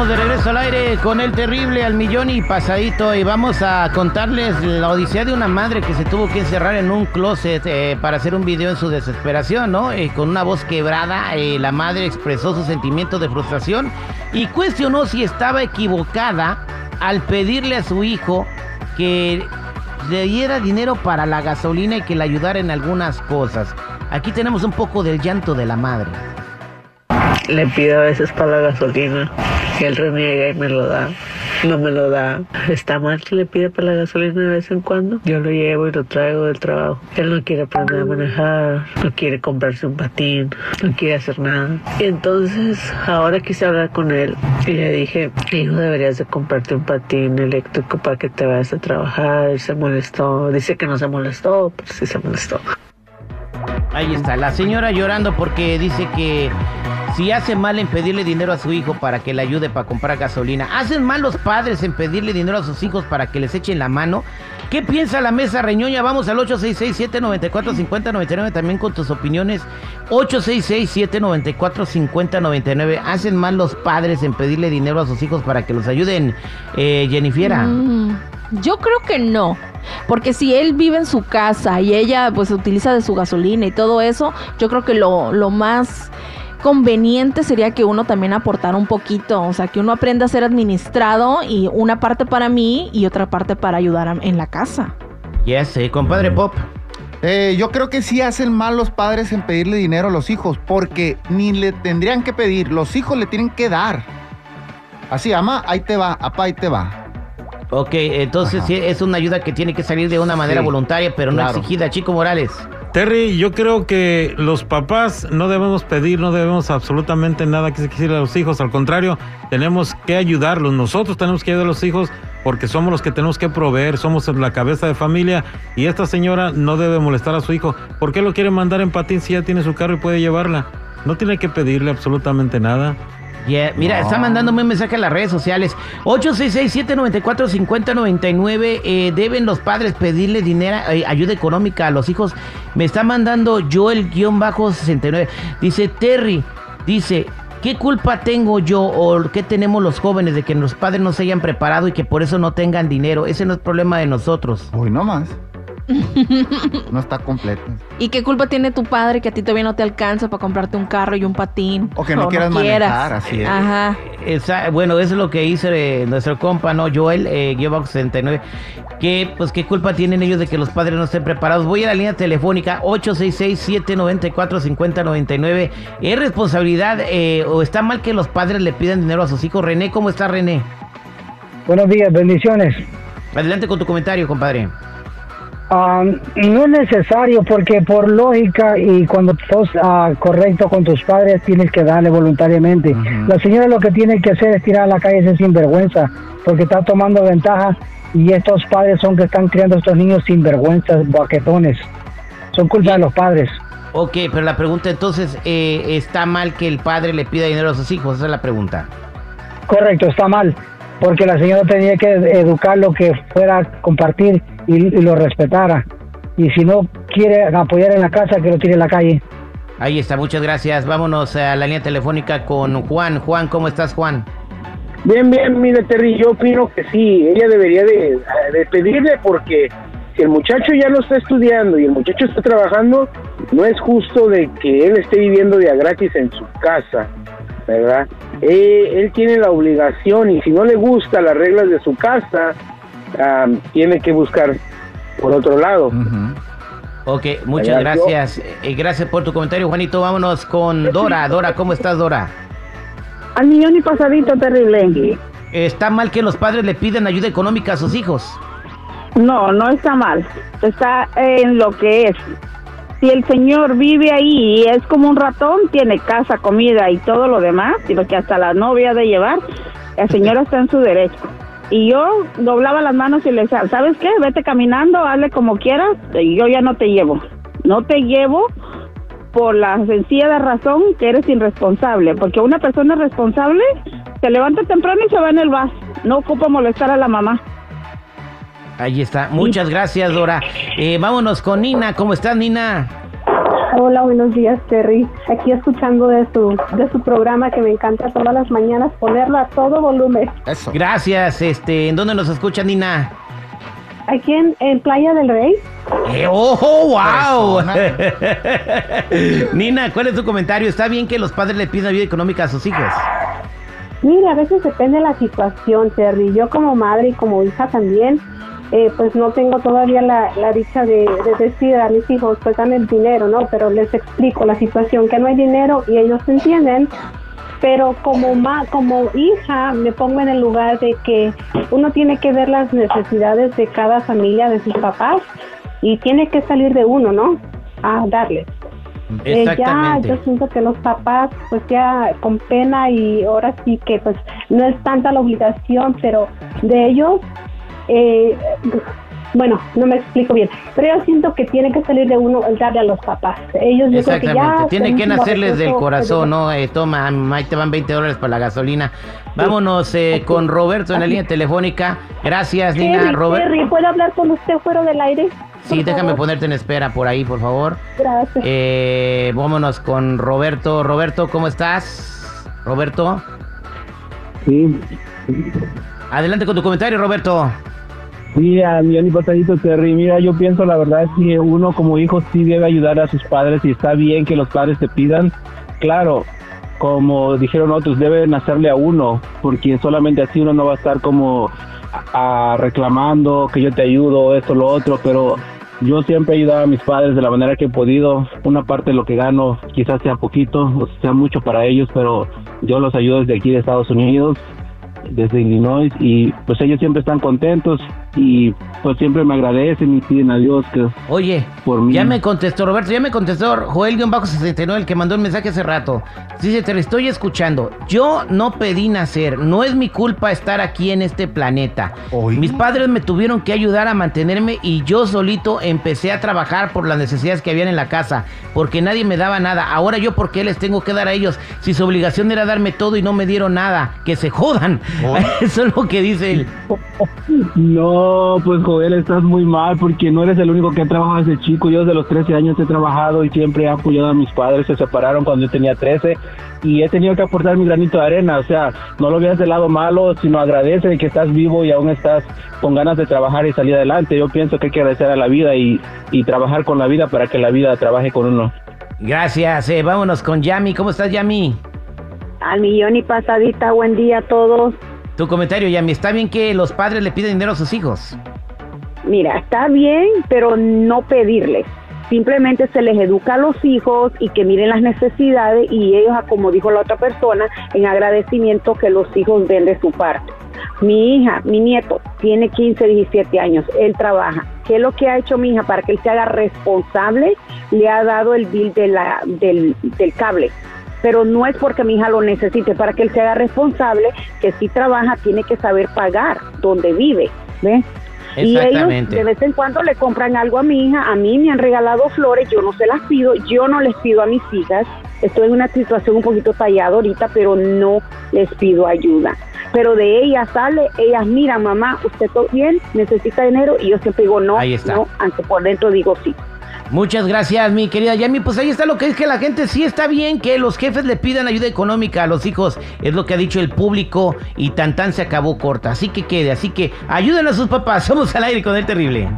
De regreso al aire con el terrible al millón y pasadito y vamos a contarles la odisea de una madre que se tuvo que encerrar en un closet eh, para hacer un video en su desesperación, ¿no? Eh, con una voz quebrada, eh, la madre expresó su sentimiento de frustración y cuestionó si estaba equivocada al pedirle a su hijo que le diera dinero para la gasolina y que le ayudara en algunas cosas. Aquí tenemos un poco del llanto de la madre. Le pido a veces para la gasolina él reniega y me lo da. No me lo da. Está mal que le pida para la gasolina de vez en cuando. Yo lo llevo y lo traigo del trabajo. Él no quiere aprender a manejar, no quiere comprarse un patín, no quiere hacer nada. Y entonces ahora quise hablar con él y le dije, hijo, deberías de comprarte un patín eléctrico para que te vayas a trabajar. Él se molestó. Dice que no se molestó, pero sí se molestó. Ahí está, la señora llorando porque dice que si hace mal en pedirle dinero a su hijo para que le ayude para comprar gasolina, hacen mal los padres en pedirle dinero a sus hijos para que les echen la mano. ¿Qué piensa la mesa reñoña? Vamos al 866-794-5099 también con tus opiniones. 866-794-5099. ¿Hacen mal los padres en pedirle dinero a sus hijos para que los ayuden, eh? Mm, yo creo que no. Porque si él vive en su casa y ella pues utiliza de su gasolina y todo eso, yo creo que lo, lo más conveniente sería que uno también aportara un poquito, o sea, que uno aprenda a ser administrado y una parte para mí y otra parte para ayudar a- en la casa. Yes, eh, compadre Pop. Eh, yo creo que sí hacen mal los padres en pedirle dinero a los hijos, porque ni le tendrían que pedir, los hijos le tienen que dar. Así, ama, ahí te va, apá, ahí te va. Ok, entonces Ajá. sí, es una ayuda que tiene que salir de una manera Sí, voluntaria, pero no claro. exigida. Chico Morales. Terry, yo creo que los papás no debemos pedir, no debemos absolutamente nada que se a los hijos. Al contrario, tenemos que ayudarlos. Nosotros tenemos que ayudar a los hijos porque somos los que tenemos que proveer, somos la cabeza de familia. Y esta señora no debe molestar a su hijo. ¿Por qué lo quiere mandar en patín si ya tiene su carro y puede llevarla? No tiene que pedirle absolutamente nada. Yeah, Mira, No. está mandándome un mensaje a las redes sociales. 866-794-5099. Eh, ¿Deben los padres pedirle dinero, eh, ayuda económica a los hijos? Me está mandando Joel-69. Dice Terry, dice, ¿qué culpa tengo yo o qué tenemos los jóvenes de que los padres no se hayan preparado y que por eso no tengan dinero? Ese no es problema de nosotros. Hoy no más. No está completo. ¿Y qué culpa tiene tu padre que a ti todavía no te alcanza para comprarte un carro y un patín? O que no quieras manejar, así es. Ajá. Esa- bueno, eso es lo que hizo nuestro compa, ¿no? Joel, eh, guion bajo 69. Que, pues, ¿qué culpa tienen ellos de que los padres no estén preparados? Voy a la línea telefónica 866-794-5099. ¿Es responsabilidad eh, o está mal que los padres le pidan dinero a sus hijos? René, ¿cómo está René? Buenos días, bendiciones. Adelante con tu comentario, compadre. Ah, no es necesario porque por lógica y cuando sos ah, correcto con tus padres tienes que darle voluntariamente. La señora lo que tiene que hacer es tirar a la calle ese sinvergüenza porque está tomando ventaja y estos padres son que están criando a estos niños sinvergüenzas, baquetones. Son culpa de los padres. Ok, pero la pregunta entonces, eh, ¿está mal que el padre le pida dinero a sus hijos? Esa es la pregunta. Correcto, está mal. Porque la señora tenía que educarlo que fuera a compartir y, y lo respetara. Y si no quiere apoyar en la casa, que lo tire en la calle. Ahí está, muchas gracias. Vámonos a la línea telefónica con Juan. Juan, ¿cómo estás, Juan? Bien, bien, mire Terry, yo opino que sí, ella debería de, de pedirle porque si el muchacho ya no está estudiando y el muchacho está trabajando, no es justo de que él esté viviendo de a gratis en su casa, ¿verdad? Eh, él tiene la obligación y si no le gusta las reglas de su casa, tiene que buscar por otro lado. Ok, muchas yo- gracias. Eh, gracias por tu comentario, Juanito. Vámonos con Dora. Dora, ¿cómo estás, Dora? Al millón y pasadito terrible. ¿Está mal que los padres le pidan ayuda económica a sus hijos? No, no está mal. Está en lo que es. Si el señor vive ahí y es como un ratón, tiene casa, comida y todo lo demás, lo que hasta la novia de llevar, el señor está en su derecho. Y yo doblaba las manos y le decía, ¿sabes qué? Vete caminando, hazle como quieras, y yo ya no te llevo. No te llevo por la sencilla razón que eres irresponsable, porque una persona responsable se levanta temprano y se va en el bus, no ocupa molestar a la mamá. Ahí está. Muchas gracias, Dora. Eh, vámonos con Nina. ¿Cómo estás, Nina? Hola, buenos días, Terry. Aquí escuchando de su, de su programa que me encanta todas las mañanas ponerlo a todo volumen. Eso. Gracias. Este, ¿En dónde nos escucha, Nina? Aquí en, en Playa del Rey. Eh, ¡Oh, wow! Nina, ¿cuál es tu comentario? ¿Está bien que los padres le pidan ayuda económica a sus hijos? Mire, a veces depende de la situación, Terry. Yo como madre y como hija también, eh, pues no tengo todavía la, la dicha de, de decir a mis hijos, pues dame el dinero, ¿no? Pero les explico la situación, que no hay dinero y ellos entienden. Pero como ma como hija me pongo en el lugar de que uno tiene que ver las necesidades de cada familia, de sus papás, y tiene que salir de uno, ¿no? A darles. Eh, ya yo siento que los papás pues ya con pena y ahora sí que pues no es tanta la obligación pero de ellos eh, bueno no me explico bien pero yo siento que tiene que salir de uno el darle a los papás ellos yo creo que Exactamente. ya Tiene que nacerles del corazón, ¿no? Eh, toma, ahí te van 20 dólares para la gasolina. Vámonos eh, con Roberto en la línea telefónica. Gracias, Nina. Terry, Robert. Terry, ¿puedo hablar con usted fuera del aire? Sí, Por déjame favor. ponerte en espera por ahí, por favor. Gracias. Eh, vámonos con Roberto. Roberto, ¿cómo estás? Roberto. Sí, Adelante con tu comentario, Roberto. Sí, a millón y pasadito, Terry. Mira, yo pienso la verdad que uno como hijo sí debe ayudar a sus padres y está bien que los padres te pidan. Claro, como dijeron otros, deben hacerle a uno, porque solamente así uno no va a estar como a reclamando que yo te ayudo, esto, lo otro, pero yo siempre he ayudado a mis padres de la manera que he podido. Una parte de lo que gano quizás sea poquito, o sea mucho para ellos, pero yo los ayudo desde aquí de Estados Unidos desde Illinois y pues ellos siempre están contentos y pues siempre me agradecen y piden a Dios que Oye, por mí. ya me contestó Roberto, ya me contestó Joel-69, el que mandó el mensaje hace rato. Dice, te lo estoy escuchando. Yo no pedí nacer, no es mi culpa estar aquí en este planeta. Oye. Mis padres me tuvieron que ayudar a mantenerme y yo solito empecé a trabajar por las necesidades que habían en la casa, porque nadie me daba nada. Ahora yo, ¿por qué les tengo que dar a ellos? Si su obligación era darme todo y no me dieron nada, que se jodan. Oye. Eso es lo que dice él. No, pues Joel, estás muy mal porque no eres el único que ha trabajado desde chico. Yo desde los 13 años he trabajado y siempre he apoyado a mis padres. Se separaron cuando yo tenía 13 y he tenido que aportar mi granito de arena. O sea, no lo veas del lado malo, sino agradece de que estás vivo y aún estás con ganas de trabajar y salir adelante. Yo pienso que hay que agradecer a la vida y, y trabajar con la vida para que la vida trabaje con uno. Gracias, eh, vámonos con Yami. ¿Cómo estás, Yami? Al millón y pasadita, buen día a todos. Tu comentario, Yami. ¿Está bien que los padres le piden dinero a sus hijos? Mira, está bien, pero no pedirles. Simplemente se les educa a los hijos y que miren las necesidades y ellos, como dijo la otra persona, en agradecimiento que los hijos den de su parte. Mi hija, mi nieto, tiene 15, 17 años, él trabaja. ¿Qué es lo que ha hecho mi hija para que él se haga responsable? Le ha dado el bill de la, del cable pero no es porque mi hija lo necesite, para que él se haga responsable, que si trabaja tiene que saber pagar donde vive, ¿ves? Y ellos de vez en cuando le compran algo a mi hija, a mí me han regalado flores, yo no se las pido, yo no les pido a mis hijas, estoy en una situación un poquito tallada ahorita, pero no les pido ayuda. Pero de ellas sale, ellas miran, mamá, usted todo bien, necesita dinero, y yo siempre digo no, no, aunque por dentro digo sí. Muchas gracias, mi querida Yami. Pues ahí está lo que es que la gente sí está bien que los jefes le pidan ayuda económica a los hijos. Es lo que ha dicho el público y tan tan se acabó corta. Así que quede, así que ayuden a sus papás. Somos al aire con el terrible.